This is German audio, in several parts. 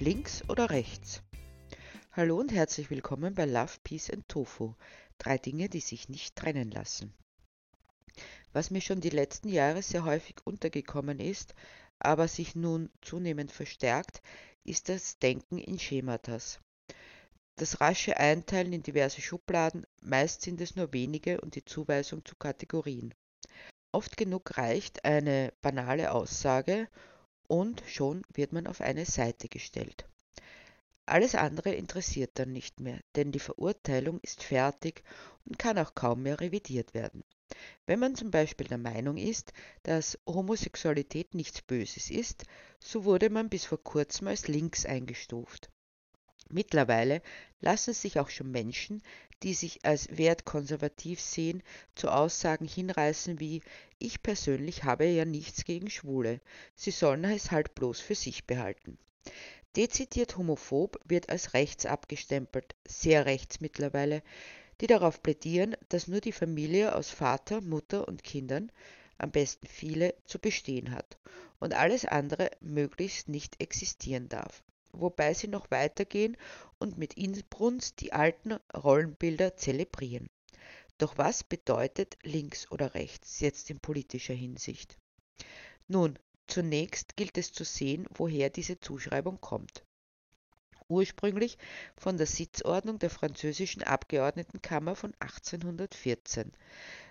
links oder rechts? Hallo und herzlich willkommen bei Love, Peace and Tofu. Drei Dinge, die sich nicht trennen lassen. Was mir schon die letzten Jahre sehr häufig untergekommen ist, aber sich nun zunehmend verstärkt, ist das Denken in Schematas. Das rasche Einteilen in diverse Schubladen, meist sind es nur wenige und die Zuweisung zu Kategorien. Oft genug reicht eine banale Aussage und schon wird man auf eine Seite gestellt. Alles andere interessiert dann nicht mehr, denn die Verurteilung ist fertig und kann auch kaum mehr revidiert werden. Wenn man zum Beispiel der Meinung ist, dass Homosexualität nichts Böses ist, so wurde man bis vor kurzem als links eingestuft. Mittlerweile lassen sich auch schon Menschen, die sich als wertkonservativ sehen, zu Aussagen hinreißen wie Ich persönlich habe ja nichts gegen Schwule, sie sollen es halt bloß für sich behalten. Dezidiert homophob wird als rechts abgestempelt, sehr rechts mittlerweile, die darauf plädieren, dass nur die Familie aus Vater, Mutter und Kindern, am besten viele, zu bestehen hat und alles andere möglichst nicht existieren darf wobei sie noch weitergehen und mit Inbrunst die alten Rollenbilder zelebrieren. Doch was bedeutet links oder rechts jetzt in politischer Hinsicht? Nun, zunächst gilt es zu sehen, woher diese Zuschreibung kommt. Ursprünglich von der Sitzordnung der französischen Abgeordnetenkammer von 1814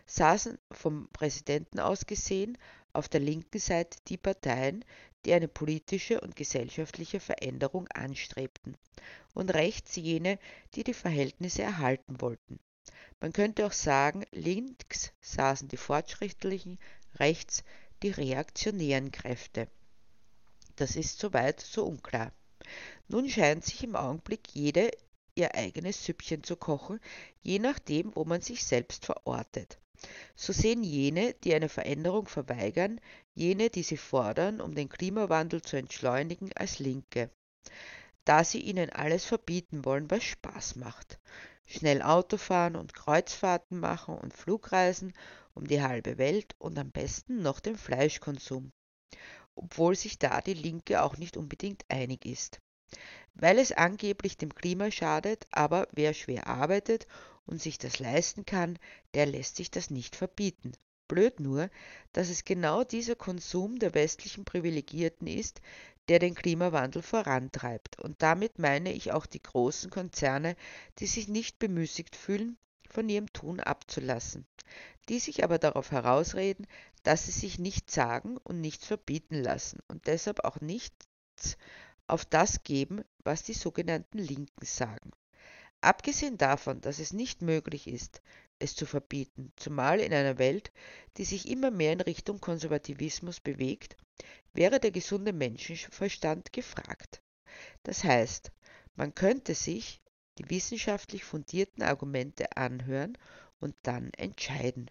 saßen vom Präsidenten aus gesehen auf der linken Seite die Parteien, die eine politische und gesellschaftliche Veränderung anstrebten, und rechts jene, die die Verhältnisse erhalten wollten. Man könnte auch sagen, links saßen die fortschrittlichen, rechts die reaktionären Kräfte. Das ist soweit so unklar. Nun scheint sich im Augenblick jede ihr eigenes Süppchen zu kochen, je nachdem, wo man sich selbst verortet. So sehen jene, die eine Veränderung verweigern, jene, die sie fordern, um den Klimawandel zu entschleunigen, als Linke, da sie ihnen alles verbieten wollen, was Spaß macht. Schnell Auto fahren und Kreuzfahrten machen und Flugreisen um die halbe Welt und am besten noch den Fleischkonsum, obwohl sich da die Linke auch nicht unbedingt einig ist. Weil es angeblich dem Klima schadet, aber wer schwer arbeitet und sich das leisten kann, der lässt sich das nicht verbieten. Blöd nur, dass es genau dieser Konsum der westlichen Privilegierten ist, der den Klimawandel vorantreibt. Und damit meine ich auch die großen Konzerne, die sich nicht bemüßigt fühlen, von ihrem Tun abzulassen, die sich aber darauf herausreden, dass sie sich nichts sagen und nichts verbieten lassen und deshalb auch nichts auf das geben, was die sogenannten Linken sagen. Abgesehen davon, dass es nicht möglich ist, es zu verbieten, zumal in einer Welt, die sich immer mehr in Richtung Konservativismus bewegt, wäre der gesunde Menschenverstand gefragt. Das heißt, man könnte sich die wissenschaftlich fundierten Argumente anhören und dann entscheiden.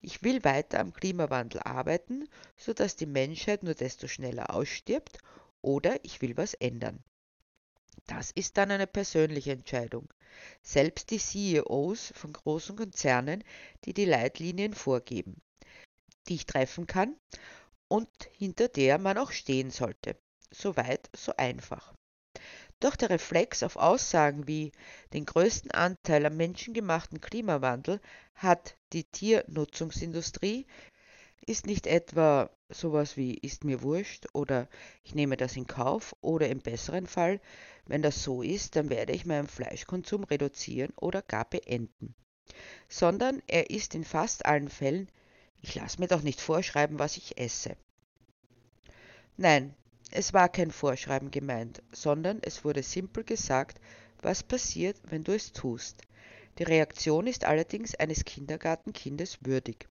Ich will weiter am Klimawandel arbeiten, sodass die Menschheit nur desto schneller ausstirbt, oder ich will was ändern. Das ist dann eine persönliche Entscheidung. Selbst die CEOs von großen Konzernen, die die Leitlinien vorgeben, die ich treffen kann und hinter der man auch stehen sollte. So weit, so einfach. Doch der Reflex auf Aussagen wie den größten Anteil am menschengemachten Klimawandel hat die Tiernutzungsindustrie ist nicht etwa sowas wie ist mir wurscht oder ich nehme das in Kauf oder im besseren Fall, wenn das so ist, dann werde ich meinen Fleischkonsum reduzieren oder gar beenden. Sondern er ist in fast allen Fällen, ich lasse mir doch nicht vorschreiben, was ich esse. Nein, es war kein Vorschreiben gemeint, sondern es wurde simpel gesagt, was passiert, wenn du es tust. Die Reaktion ist allerdings eines Kindergartenkindes würdig.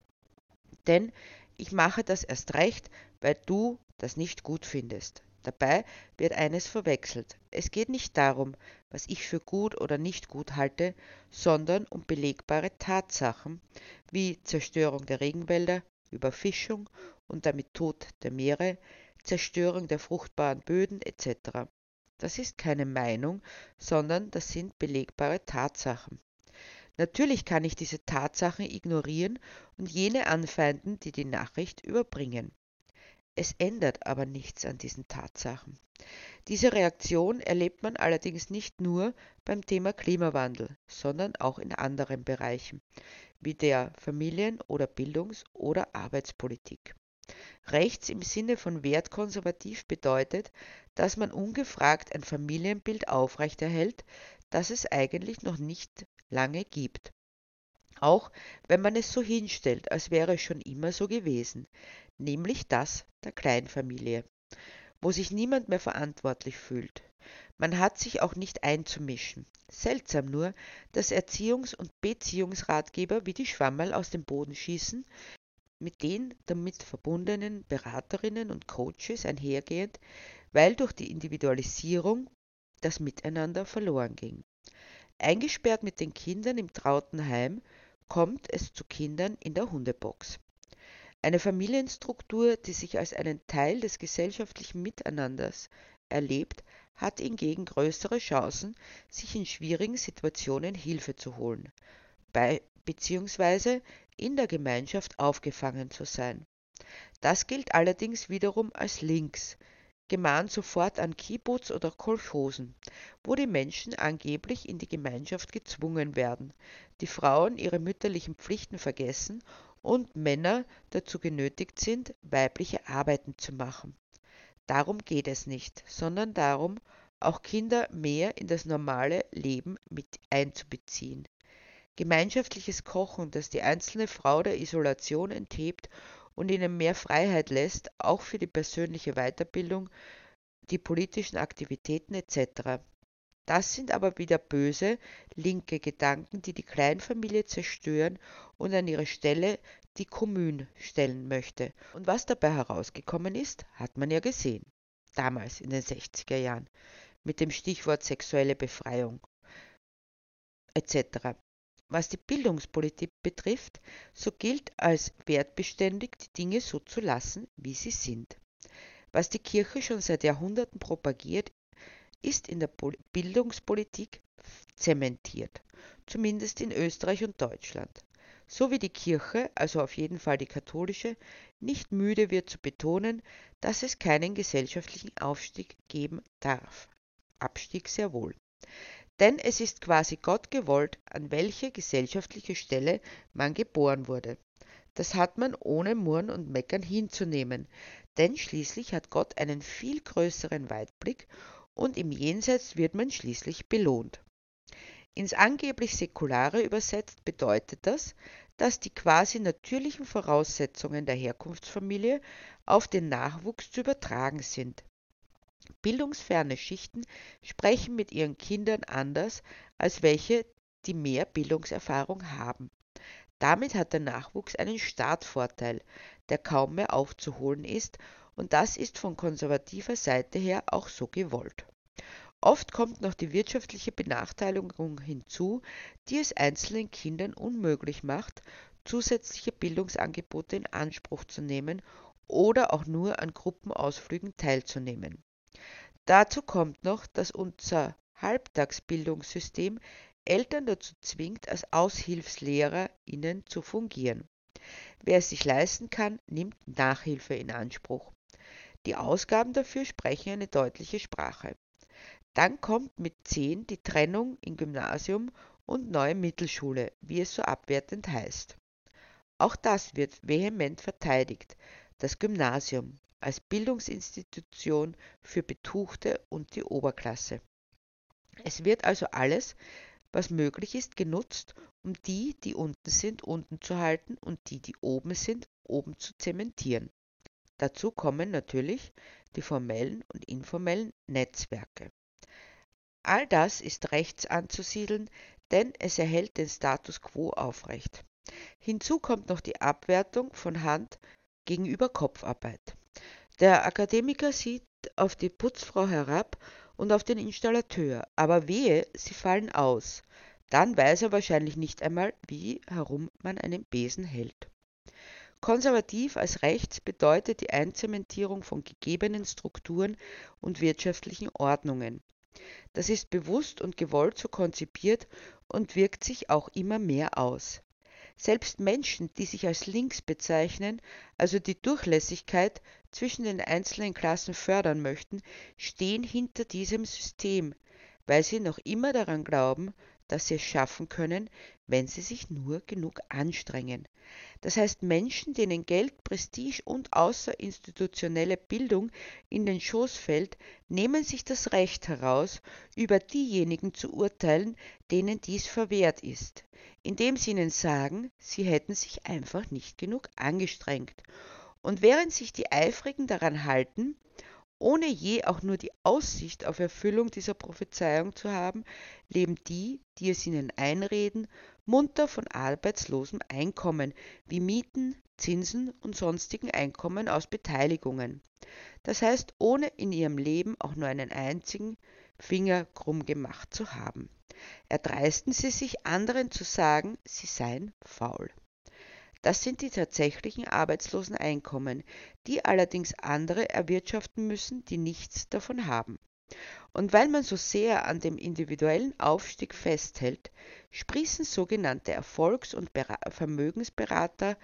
Denn ich mache das erst recht, weil du das nicht gut findest. Dabei wird eines verwechselt. Es geht nicht darum, was ich für gut oder nicht gut halte, sondern um belegbare Tatsachen wie Zerstörung der Regenwälder, Überfischung und damit Tod der Meere, Zerstörung der fruchtbaren Böden etc. Das ist keine Meinung, sondern das sind belegbare Tatsachen. Natürlich kann ich diese Tatsachen ignorieren und jene anfeinden, die die Nachricht überbringen. Es ändert aber nichts an diesen Tatsachen. Diese Reaktion erlebt man allerdings nicht nur beim Thema Klimawandel, sondern auch in anderen Bereichen, wie der Familien- oder Bildungs- oder Arbeitspolitik. Rechts im Sinne von wertkonservativ bedeutet, dass man ungefragt ein Familienbild aufrechterhält, das es eigentlich noch nicht lange gibt. Auch wenn man es so hinstellt, als wäre es schon immer so gewesen, nämlich das der Kleinfamilie, wo sich niemand mehr verantwortlich fühlt. Man hat sich auch nicht einzumischen. Seltsam nur, dass Erziehungs- und Beziehungsratgeber wie die Schwammerl aus dem Boden schießen, mit den damit verbundenen Beraterinnen und Coaches einhergehend, weil durch die Individualisierung das Miteinander verloren ging. Eingesperrt mit den Kindern im trauten Heim kommt es zu Kindern in der Hundebox. Eine Familienstruktur, die sich als einen Teil des gesellschaftlichen Miteinanders erlebt, hat hingegen größere Chancen, sich in schwierigen Situationen Hilfe zu holen, bei, beziehungsweise in der Gemeinschaft aufgefangen zu sein. Das gilt allerdings wiederum als links, gemahnt sofort an Kibbutz oder Kolchosen, wo die Menschen angeblich in die Gemeinschaft gezwungen werden, die Frauen ihre mütterlichen Pflichten vergessen und Männer dazu genötigt sind, weibliche Arbeiten zu machen. Darum geht es nicht, sondern darum, auch Kinder mehr in das normale Leben mit einzubeziehen. Gemeinschaftliches Kochen, das die einzelne Frau der Isolation enthebt und ihnen mehr Freiheit lässt, auch für die persönliche Weiterbildung, die politischen Aktivitäten etc. Das sind aber wieder böse, linke Gedanken, die die Kleinfamilie zerstören und an ihre Stelle die Kommune stellen möchte. Und was dabei herausgekommen ist, hat man ja gesehen. Damals in den 60er Jahren mit dem Stichwort sexuelle Befreiung etc. Was die Bildungspolitik betrifft, so gilt als wertbeständig, die Dinge so zu lassen, wie sie sind. Was die Kirche schon seit Jahrhunderten propagiert, ist in der Bildungspolitik zementiert, zumindest in Österreich und Deutschland. So wie die Kirche, also auf jeden Fall die katholische, nicht müde wird zu betonen, dass es keinen gesellschaftlichen Aufstieg geben darf. Abstieg sehr wohl. Denn es ist quasi Gott gewollt, an welche gesellschaftliche Stelle man geboren wurde. Das hat man ohne Murren und Meckern hinzunehmen, denn schließlich hat Gott einen viel größeren Weitblick und im Jenseits wird man schließlich belohnt. Ins angeblich Säkulare übersetzt bedeutet das, dass die quasi natürlichen Voraussetzungen der Herkunftsfamilie auf den Nachwuchs zu übertragen sind. Bildungsferne Schichten sprechen mit ihren Kindern anders als welche, die mehr Bildungserfahrung haben. Damit hat der Nachwuchs einen Startvorteil, der kaum mehr aufzuholen ist, und das ist von konservativer Seite her auch so gewollt. Oft kommt noch die wirtschaftliche Benachteiligung hinzu, die es einzelnen Kindern unmöglich macht, zusätzliche Bildungsangebote in Anspruch zu nehmen oder auch nur an Gruppenausflügen teilzunehmen. Dazu kommt noch, dass unser Halbtagsbildungssystem Eltern dazu zwingt, als AushilfslehrerInnen zu fungieren. Wer es sich leisten kann, nimmt Nachhilfe in Anspruch. Die Ausgaben dafür sprechen eine deutliche Sprache. Dann kommt mit 10 die Trennung in Gymnasium und neue Mittelschule, wie es so abwertend heißt. Auch das wird vehement verteidigt, das Gymnasium als Bildungsinstitution für Betuchte und die Oberklasse. Es wird also alles, was möglich ist, genutzt, um die, die unten sind, unten zu halten und die, die oben sind, oben zu zementieren. Dazu kommen natürlich die formellen und informellen Netzwerke. All das ist rechts anzusiedeln, denn es erhält den Status quo aufrecht. Hinzu kommt noch die Abwertung von Hand gegenüber Kopfarbeit. Der Akademiker sieht auf die Putzfrau herab und auf den Installateur, aber wehe, sie fallen aus. Dann weiß er wahrscheinlich nicht einmal, wie herum man einen Besen hält. Konservativ als rechts bedeutet die Einzementierung von gegebenen Strukturen und wirtschaftlichen Ordnungen. Das ist bewusst und gewollt so konzipiert und wirkt sich auch immer mehr aus. Selbst Menschen, die sich als links bezeichnen, also die Durchlässigkeit zwischen den einzelnen Klassen fördern möchten, stehen hinter diesem System, weil sie noch immer daran glauben, dass sie es schaffen können, wenn sie sich nur genug anstrengen. Das heißt, Menschen, denen Geld, Prestige und außerinstitutionelle Bildung in den Schoß fällt, nehmen sich das Recht heraus, über diejenigen zu urteilen, denen dies verwehrt ist, indem sie ihnen sagen, sie hätten sich einfach nicht genug angestrengt. Und während sich die Eifrigen daran halten, ohne je auch nur die Aussicht auf Erfüllung dieser Prophezeiung zu haben, leben die, die es ihnen einreden, munter von arbeitslosem Einkommen wie Mieten, Zinsen und sonstigen Einkommen aus Beteiligungen. Das heißt, ohne in ihrem Leben auch nur einen einzigen Finger krumm gemacht zu haben. Erdreisten sie sich anderen zu sagen, sie seien faul. Das sind die tatsächlichen arbeitslosen Einkommen, die allerdings andere erwirtschaften müssen, die nichts davon haben. Und weil man so sehr an dem individuellen Aufstieg festhält, sprießen sogenannte Erfolgs- und Vermögensberater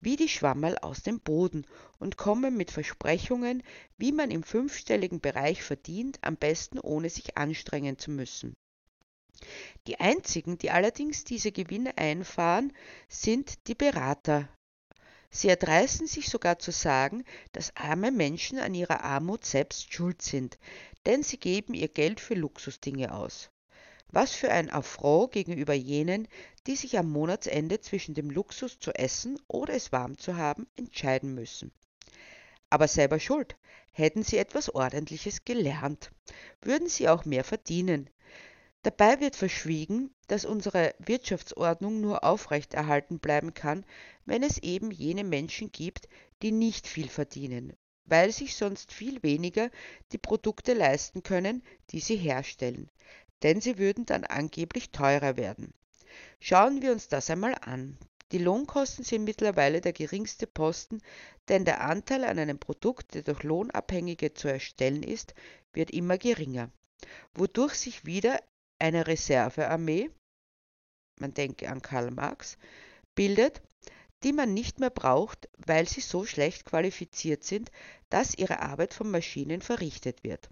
wie die Schwammerl aus dem Boden und kommen mit Versprechungen, wie man im fünfstelligen Bereich verdient, am besten ohne sich anstrengen zu müssen. Die einzigen, die allerdings diese Gewinne einfahren, sind die Berater. Sie erdreisten sich sogar zu sagen, dass arme Menschen an ihrer Armut selbst schuld sind, denn sie geben ihr Geld für Luxusdinge aus. Was für ein Affront gegenüber jenen, die sich am Monatsende zwischen dem Luxus zu essen oder es warm zu haben entscheiden müssen. Aber selber schuld. Hätten sie etwas Ordentliches gelernt, würden sie auch mehr verdienen, Dabei wird verschwiegen, dass unsere Wirtschaftsordnung nur aufrechterhalten bleiben kann, wenn es eben jene Menschen gibt, die nicht viel verdienen, weil sich sonst viel weniger die Produkte leisten können, die sie herstellen, denn sie würden dann angeblich teurer werden. Schauen wir uns das einmal an. Die Lohnkosten sind mittlerweile der geringste Posten, denn der Anteil an einem Produkt, der durch Lohnabhängige zu erstellen ist, wird immer geringer, wodurch sich wieder eine Reservearmee, man denke an Karl Marx, bildet, die man nicht mehr braucht, weil sie so schlecht qualifiziert sind, dass ihre Arbeit von Maschinen verrichtet wird.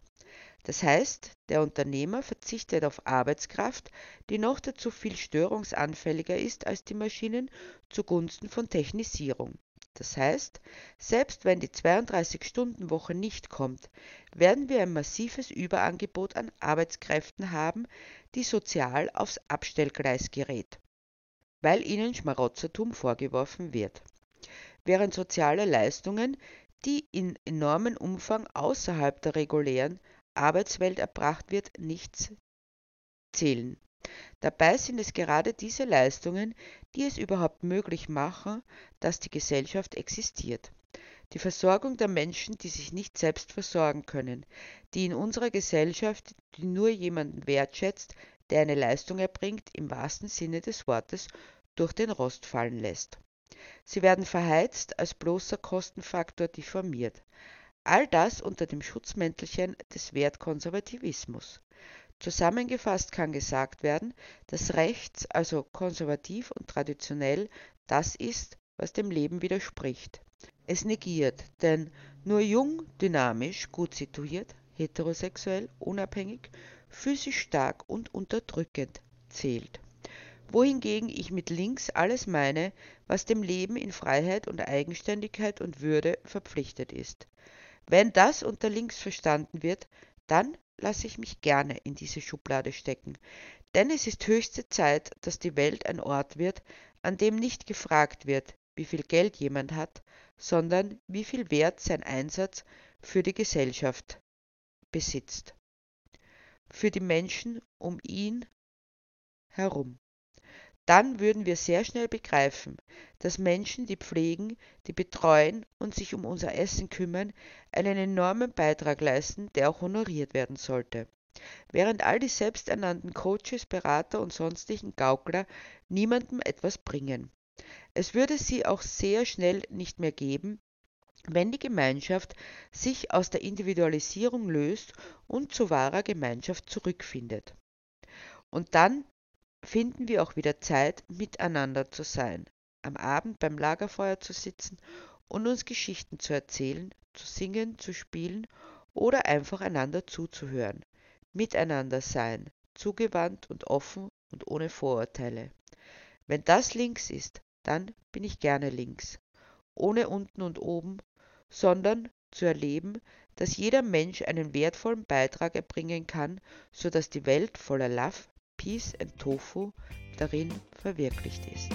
Das heißt, der Unternehmer verzichtet auf Arbeitskraft, die noch dazu viel störungsanfälliger ist als die Maschinen, zugunsten von Technisierung. Das heißt, selbst wenn die 32-Stunden-Woche nicht kommt, werden wir ein massives Überangebot an Arbeitskräften haben, die sozial aufs Abstellgleis gerät, weil ihnen Schmarotzertum vorgeworfen wird. Während soziale Leistungen, die in enormem Umfang außerhalb der regulären Arbeitswelt erbracht wird, nichts zählen. Dabei sind es gerade diese Leistungen, die es überhaupt möglich machen, dass die Gesellschaft existiert. Die Versorgung der Menschen, die sich nicht selbst versorgen können, die in unserer Gesellschaft, die nur jemanden wertschätzt, der eine Leistung erbringt, im wahrsten Sinne des Wortes durch den Rost fallen lässt. Sie werden verheizt, als bloßer Kostenfaktor diffamiert. All das unter dem Schutzmäntelchen des Wertkonservativismus. Zusammengefasst kann gesagt werden, dass rechts, also konservativ und traditionell, das ist, was dem Leben widerspricht. Es negiert, denn nur jung, dynamisch, gut situiert, heterosexuell, unabhängig, physisch stark und unterdrückend zählt. Wohingegen ich mit links alles meine, was dem Leben in Freiheit und Eigenständigkeit und Würde verpflichtet ist. Wenn das unter links verstanden wird, dann lasse ich mich gerne in diese Schublade stecken, denn es ist höchste Zeit, dass die Welt ein Ort wird, an dem nicht gefragt wird, wie viel Geld jemand hat, sondern wie viel Wert sein Einsatz für die Gesellschaft besitzt, für die Menschen um ihn herum dann würden wir sehr schnell begreifen, dass Menschen, die pflegen, die betreuen und sich um unser Essen kümmern, einen enormen Beitrag leisten, der auch honoriert werden sollte. Während all die selbsternannten Coaches, Berater und sonstigen Gaukler niemandem etwas bringen. Es würde sie auch sehr schnell nicht mehr geben, wenn die Gemeinschaft sich aus der Individualisierung löst und zu wahrer Gemeinschaft zurückfindet. Und dann finden wir auch wieder Zeit, miteinander zu sein. am Abend beim Lagerfeuer zu sitzen und uns Geschichten zu erzählen, zu singen, zu spielen oder einfach einander zuzuhören, miteinander sein, zugewandt und offen und ohne Vorurteile. Wenn das links ist, dann bin ich gerne links, ohne unten und oben, sondern zu erleben, dass jeder Mensch einen wertvollen Beitrag erbringen kann, so dass die Welt voller Love, Peace und Tofu darin verwirklicht ist.